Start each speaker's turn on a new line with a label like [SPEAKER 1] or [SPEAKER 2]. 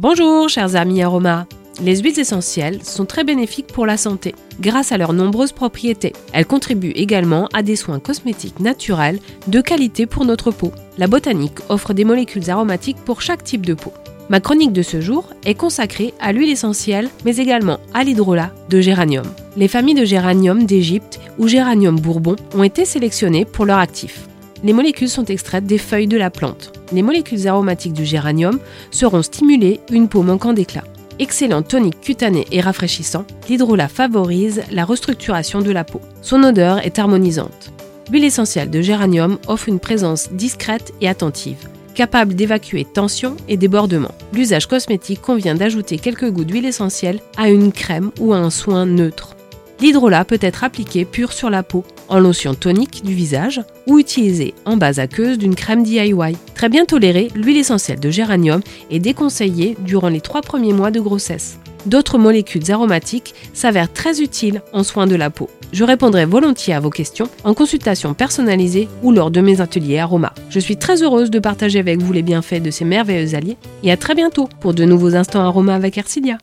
[SPEAKER 1] Bonjour chers amis aromas les huiles essentielles sont très bénéfiques pour la santé grâce à leurs nombreuses propriétés. Elles contribuent également à des soins cosmétiques naturels de qualité pour notre peau. La botanique offre des molécules aromatiques pour chaque type de peau. Ma chronique de ce jour est consacrée à l'huile essentielle, mais également à l'hydrolat de géranium. Les familles de géranium d'Égypte ou géranium bourbon ont été sélectionnées pour leur actif. Les molécules sont extraites des feuilles de la plante. Les molécules aromatiques du géranium seront stimulées une peau manquant d'éclat. Excellent tonique cutané et rafraîchissant, l'hydrolat favorise la restructuration de la peau. Son odeur est harmonisante. L'huile essentielle de géranium offre une présence discrète et attentive, capable d'évacuer tension et débordement. L'usage cosmétique convient d'ajouter quelques gouttes d'huile essentielle à une crème ou à un soin neutre. L'hydrolat peut être appliqué pur sur la peau, en lotion tonique du visage ou utilisé en base aqueuse d'une crème DIY. Très bien tolérée, l'huile essentielle de géranium est déconseillée durant les trois premiers mois de grossesse. D'autres molécules aromatiques s'avèrent très utiles en soins de la peau. Je répondrai volontiers à vos questions en consultation personnalisée ou lors de mes ateliers aromas. Je suis très heureuse de partager avec vous les bienfaits de ces merveilleux alliés et à très bientôt pour de nouveaux instants aromas avec Ercilia.